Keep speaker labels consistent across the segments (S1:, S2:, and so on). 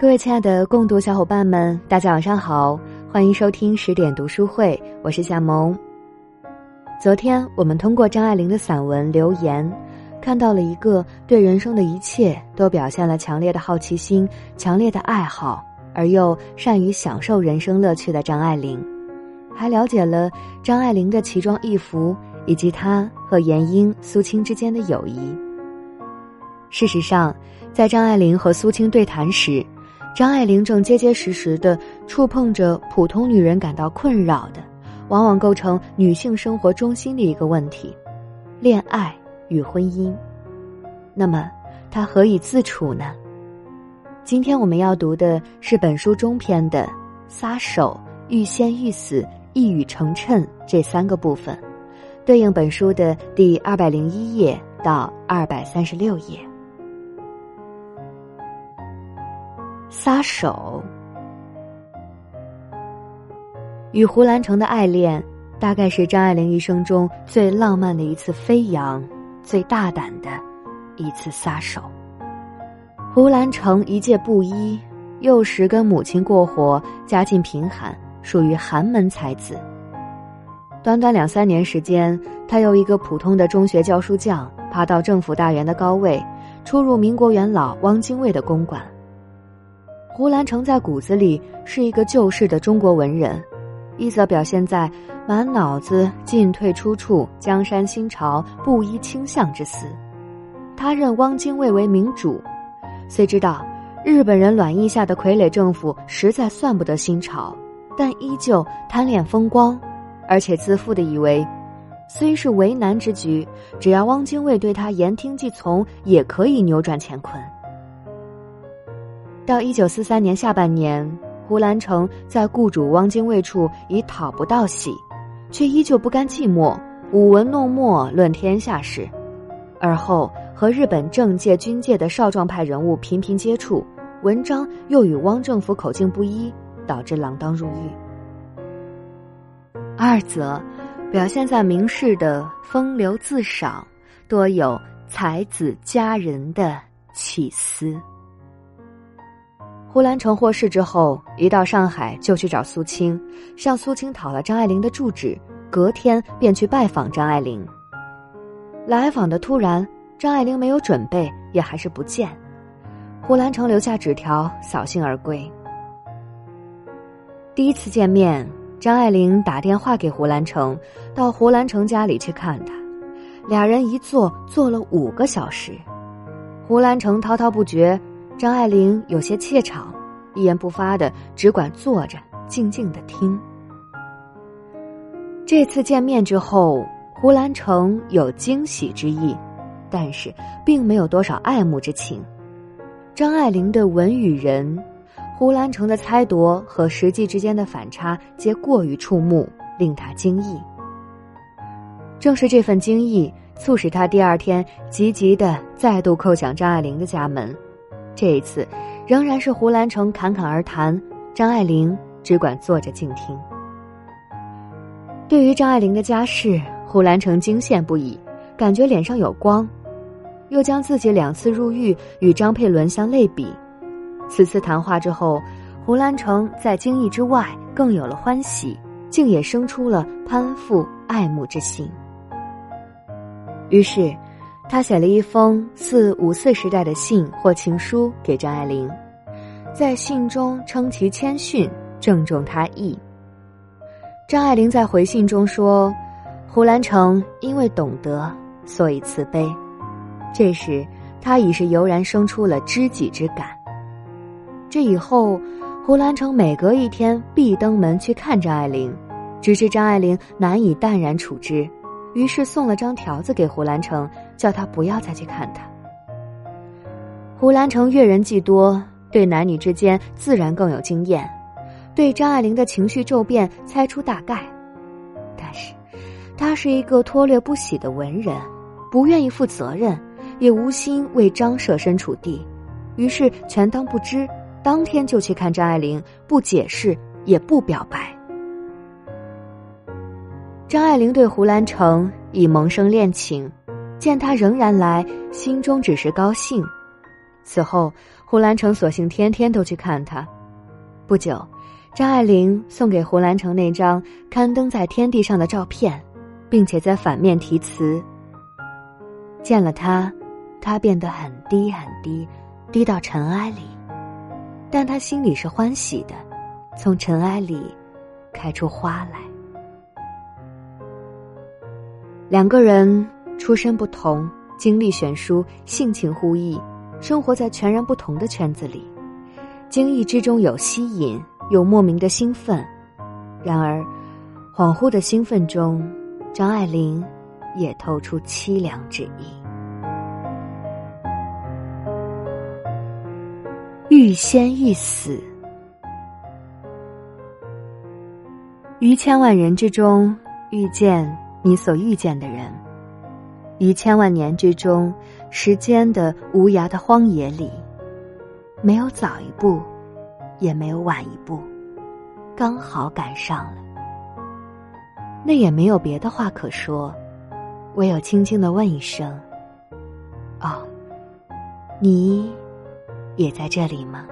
S1: 各位亲爱的共读小伙伴们，大家晚上好，欢迎收听十点读书会，我是夏萌。昨天我们通过张爱玲的散文留言，看到了一个对人生的一切都表现了强烈的好奇心、强烈的爱好，而又善于享受人生乐趣的张爱玲，还了解了张爱玲的奇装异服以及她和严英、苏青之间的友谊。事实上，在张爱玲和苏青对谈时，张爱玲正结结实实的触碰着普通女人感到困扰的，往往构成女性生活中心的一个问题：恋爱与婚姻。那么，她何以自处呢？今天我们要读的是本书中篇的“撒手”“欲仙欲死”“一语成谶”这三个部分，对应本书的第二百零一页到二百三十六页。撒手，与胡兰成的爱恋，大概是张爱玲一生中最浪漫的一次飞扬，最大胆的一次撒手。胡兰成一介布衣，幼时跟母亲过活，家境贫寒，属于寒门才子。短短两三年时间，他由一个普通的中学教书匠，爬到政府大员的高位，出入民国元老汪精卫的公馆。胡兰成在骨子里是一个旧式的中国文人，一则表现在满脑子进退出处、江山新朝、布衣倾向之思。他认汪精卫为明主，虽知道日本人卵意下的傀儡政府实在算不得新朝，但依旧贪恋风光，而且自负的以为，虽是为难之局，只要汪精卫对他言听计从，也可以扭转乾坤。到一九四三年下半年，胡兰成在雇主汪精卫处已讨不到喜，却依旧不甘寂寞，舞文弄墨论天下事。而后和日本政界、军界的少壮派人物频频接触，文章又与汪政府口径不一，导致锒铛入狱。二则表现在名士的风流自赏，多有才子佳人的起思。胡兰成获释之后，一到上海就去找苏青，向苏青讨了张爱玲的住址，隔天便去拜访张爱玲。来访的突然，张爱玲没有准备，也还是不见。胡兰成留下纸条，扫兴而归。第一次见面，张爱玲打电话给胡兰成，到胡兰成家里去看他，俩人一坐坐了五个小时，胡兰成滔滔不绝。张爱玲有些怯场，一言不发的，只管坐着静静的听。这次见面之后，胡兰成有惊喜之意，但是并没有多少爱慕之情。张爱玲的文与人，胡兰成的猜度和实际之间的反差，皆过于触目，令他惊异。正是这份惊异，促使他第二天积极的再度叩响张爱玲的家门。这一次，仍然是胡兰成侃侃而谈，张爱玲只管坐着静听。对于张爱玲的家世，胡兰成惊羡不已，感觉脸上有光，又将自己两次入狱与张佩伦相类比。此次谈话之后，胡兰成在惊异之外更有了欢喜，竟也生出了攀附爱慕之心。于是。他写了一封似五四时代的信或情书给张爱玲，在信中称其谦逊，正中他意。张爱玲在回信中说：“胡兰成因为懂得，所以慈悲。”这时，他已是油然生出了知己之感。这以后，胡兰成每隔一天必登门去看张爱玲，只是张爱玲难以淡然处之。于是送了张条子给胡兰成，叫他不要再去看他。胡兰成阅人既多，对男女之间自然更有经验，对张爱玲的情绪骤变猜出大概。但是，他是一个脱略不喜的文人，不愿意负责任，也无心为张设身处地，于是全当不知，当天就去看张爱玲，不解释，也不表白。张爱玲对胡兰成已萌生恋情，见他仍然来，心中只是高兴。此后，胡兰成索性天天都去看他。不久，张爱玲送给胡兰成那张刊登在《天地》上的照片，并且在反面题词：“见了他，他变得很低很低，低到尘埃里，但他心里是欢喜的，从尘埃里开出花来。”两个人出身不同，经历悬殊，性情互异。生活在全然不同的圈子里，惊异之中有吸引，有莫名的兴奋。然而，恍惚的兴奋中，张爱玲也透出凄凉之意。欲仙欲死，于千万人之中遇见你所遇见的人，于千万年之中。时间的无涯的荒野里，没有早一步，也没有晚一步，刚好赶上了。那也没有别的话可说，唯有轻轻的问一声：“哦，你也在这里吗？”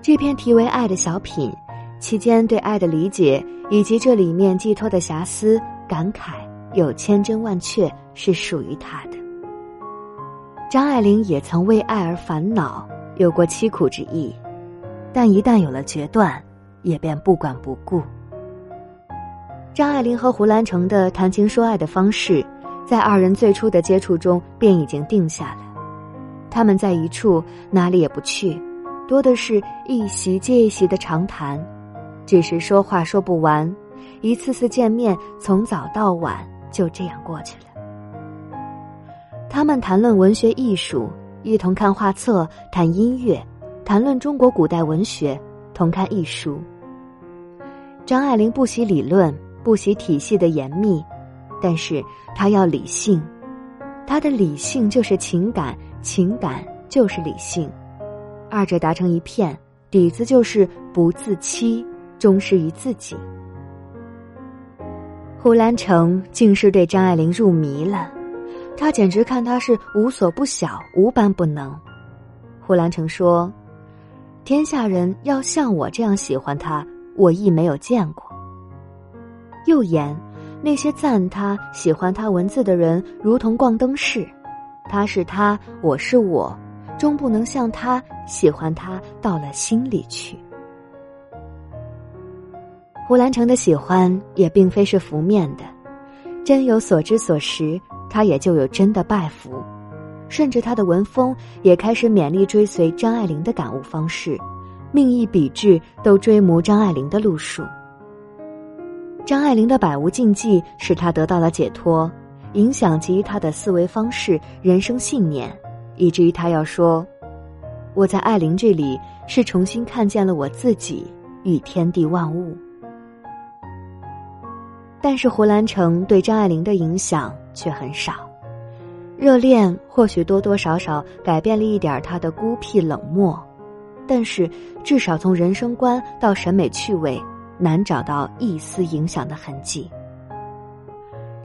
S1: 这篇题为《爱》的小品，期间对爱的理解以及这里面寄托的遐思感慨。有千真万确是属于他的。张爱玲也曾为爱而烦恼，有过凄苦之意，但一旦有了决断，也便不管不顾。张爱玲和胡兰成的谈情说爱的方式，在二人最初的接触中便已经定下了。他们在一处，哪里也不去，多的是一席接一席的长谈，只是说话说不完，一次次见面，从早到晚。就这样过去了。他们谈论文学艺术，一同看画册，谈音乐，谈论中国古代文学，同看艺书。张爱玲不喜理论，不喜体系的严密，但是她要理性，她的理性就是情感，情感就是理性，二者达成一片，底子就是不自欺，忠实于自己。胡兰成竟是对张爱玲入迷了，他简直看她是无所不晓、无般不能。胡兰成说：“天下人要像我这样喜欢他，我亦没有见过。”又言：“那些赞他、喜欢他文字的人，如同逛灯市，他是他，我是我，终不能像他喜欢他到了心里去。”胡兰成的喜欢也并非是浮面的，真有所知所识，他也就有真的拜服，甚至他的文风也开始勉力追随张爱玲的感悟方式，命意笔致都追慕张爱玲的路数。张爱玲的百无禁忌使他得到了解脱，影响及他的思维方式、人生信念，以至于他要说：“我在爱玲这里是重新看见了我自己与天地万物。”但是胡兰成对张爱玲的影响却很少，热恋或许多多少少改变了一点他的孤僻冷漠，但是至少从人生观到审美趣味，难找到一丝影响的痕迹。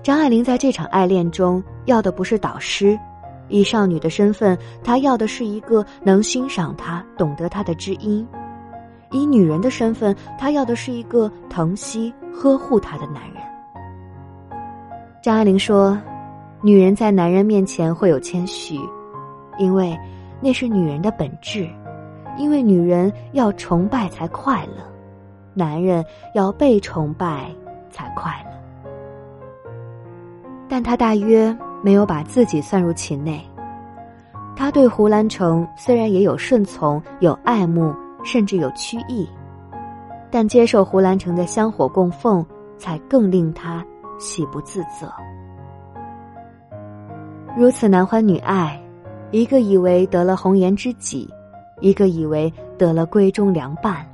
S1: 张爱玲在这场爱恋中要的不是导师，以少女的身份，她要的是一个能欣赏她、懂得她的知音；以女人的身份，她要的是一个疼惜、呵护她的男人。张爱玲说：“女人在男人面前会有谦虚，因为那是女人的本质。因为女人要崇拜才快乐，男人要被崇拜才快乐。但他大约没有把自己算入其内。他对胡兰成虽然也有顺从、有爱慕，甚至有曲意，但接受胡兰成的香火供奉，才更令他。”喜不自责，如此男欢女爱，一个以为得了红颜知己，一个以为得了闺中良伴，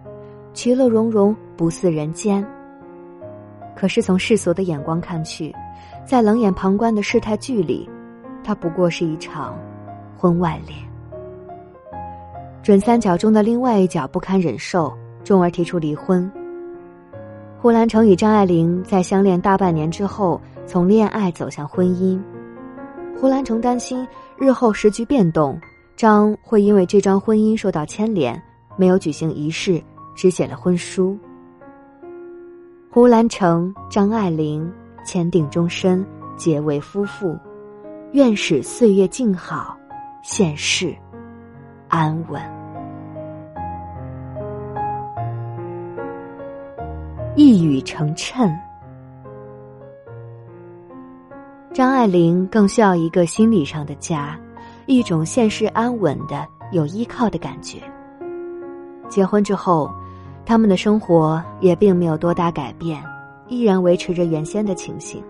S1: 其乐融融，不似人间。可是从世俗的眼光看去，在冷眼旁观的世态剧里，它不过是一场婚外恋。准三角中的另外一角不堪忍受，终而提出离婚。胡兰成与张爱玲在相恋大半年之后，从恋爱走向婚姻。胡兰成担心日后时局变动，张会因为这桩婚姻受到牵连，没有举行仪式，只写了婚书。胡兰成、张爱玲签订终身，结为夫妇，愿使岁月静好，现世安稳。一语成谶。张爱玲更需要一个心理上的家，一种现世安稳的、有依靠的感觉。结婚之后，他们的生活也并没有多大改变，依然维持着原先的情形。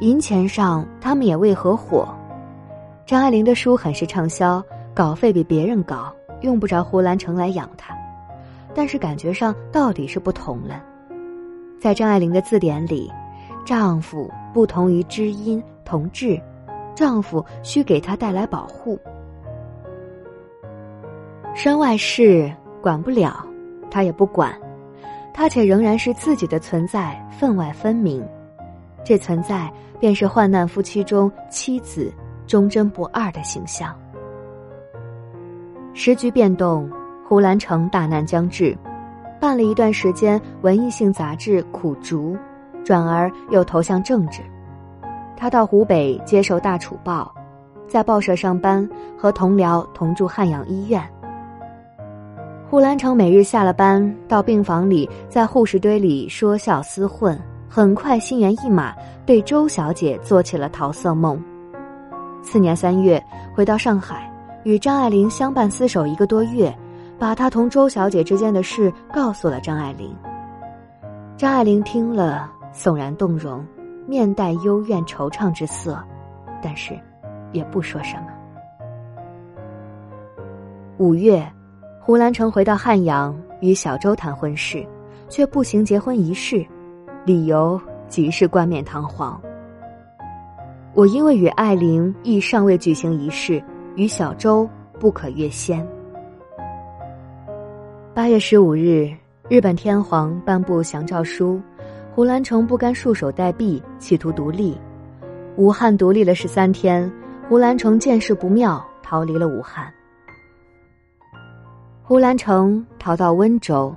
S1: 银钱上，他们也未合伙。张爱玲的书很是畅销，稿费比别人高，用不着胡兰成来养她。但是感觉上到底是不同了。在张爱玲的字典里。丈夫不同于知音同志，丈夫需给她带来保护。身外事管不了，他也不管，他且仍然是自己的存在，分外分明。这存在便是患难夫妻中妻子忠贞不二的形象。时局变动，胡兰成大难将至，办了一段时间文艺性杂志《苦竹》。转而又投向政治，他到湖北接受《大楚报》，在报社上班，和同僚同住汉阳医院。胡兰成每日下了班到病房里，在护士堆里说笑厮混，很快心猿意马，对周小姐做起了桃色梦。次年三月，回到上海，与张爱玲相伴厮守一个多月，把他同周小姐之间的事告诉了张爱玲。张爱玲听了。悚然动容，面带幽怨惆怅之色，但是也不说什么。五月，胡兰成回到汉阳与小周谈婚事，却不行结婚仪式，理由即是冠冕堂皇。我因为与爱玲亦尚未举行仪式，与小周不可越先。八月十五日，日本天皇颁布降诏书。胡兰成不甘束手待毙，企图独立。武汉独立了十三天，胡兰成见势不妙，逃离了武汉。胡兰成逃到温州，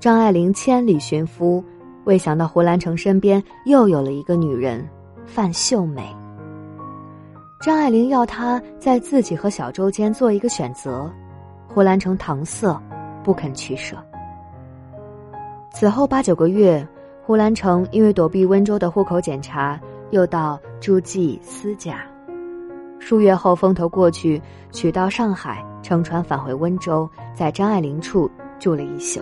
S1: 张爱玲千里寻夫，未想到胡兰成身边又有了一个女人范秀美。张爱玲要他在自己和小周间做一个选择，胡兰成搪塞，不肯取舍。此后八九个月。胡兰成因为躲避温州的户口检查，又到诸暨私家。数月后风头过去，娶到上海，乘船返回温州，在张爱玲处住了一宿。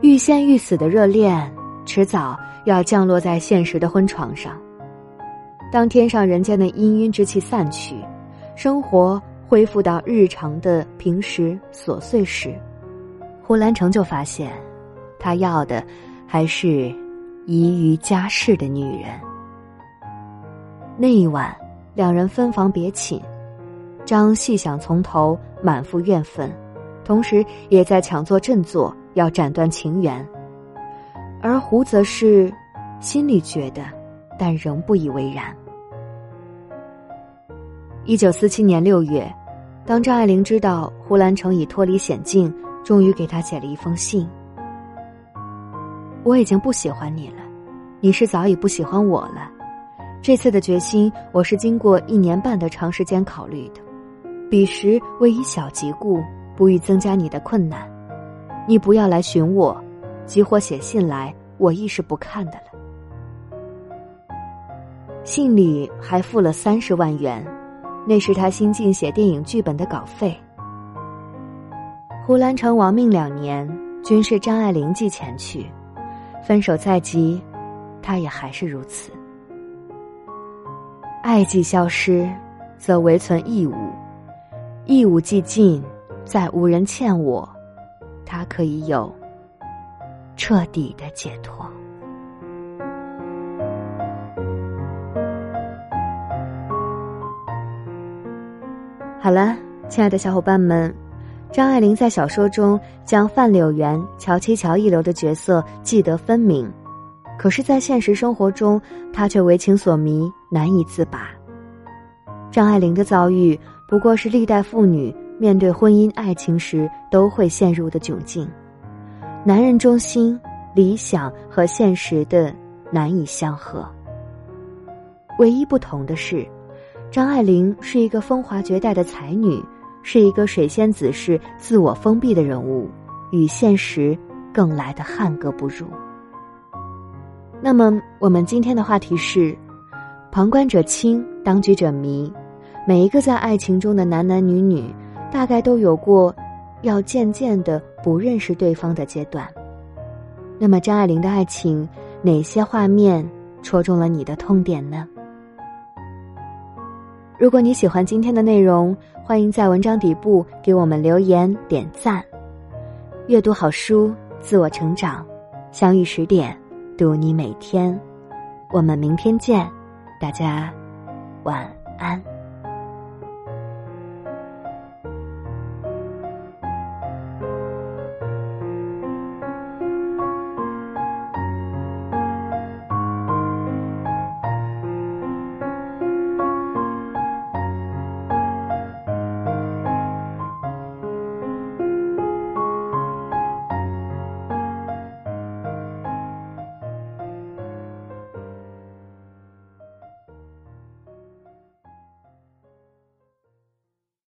S1: 欲仙欲死的热恋，迟早要降落在现实的婚床上。当天上人间的氤氲之气散去，生活恢复到日常的平时琐碎时，胡兰成就发现。他要的还是宜于家事的女人。那一晚，两人分房别寝，张细想从头，满腹怨愤，同时也在强作振作，要斩断情缘。而胡则是心里觉得，但仍不以为然。一九四七年六月，当张爱玲知道胡兰成已脱离险境，终于给他写了一封信。我已经不喜欢你了，你是早已不喜欢我了。这次的决心，我是经过一年半的长时间考虑的。彼时为以小及故，不欲增加你的困难。你不要来寻我，急火写信来，我亦是不看的了。信里还付了三十万元，那是他新进写电影剧本的稿费。胡兰成亡命两年，均是张爱玲寄钱去。分手在即，他也还是如此。爱既消失，则唯存义务；义务既尽，再无人欠我，他可以有彻底的解脱。好了，亲爱的小伙伴们。张爱玲在小说中将范柳原、乔七乔一流的角色记得分明，可是，在现实生活中，她却为情所迷，难以自拔。张爱玲的遭遇不过是历代妇女面对婚姻爱情时都会陷入的窘境，男人中心、理想和现实的难以相合。唯一不同的是，张爱玲是一个风华绝代的才女，是一个水仙子式自我封闭的人物，与现实更来的汉格不入。那么，我们今天的话题是：旁观者清，当局者迷。每一个在爱情中的男男女女，大概都有过要渐渐的不认识对方的阶段。那么，张爱玲的爱情哪些画面戳中了你的痛点呢？如果你喜欢今天的内容，欢迎在文章底部给我们留言点赞。阅读好书，自我成长，相遇十点，读你每天。我们明天见，大家晚安。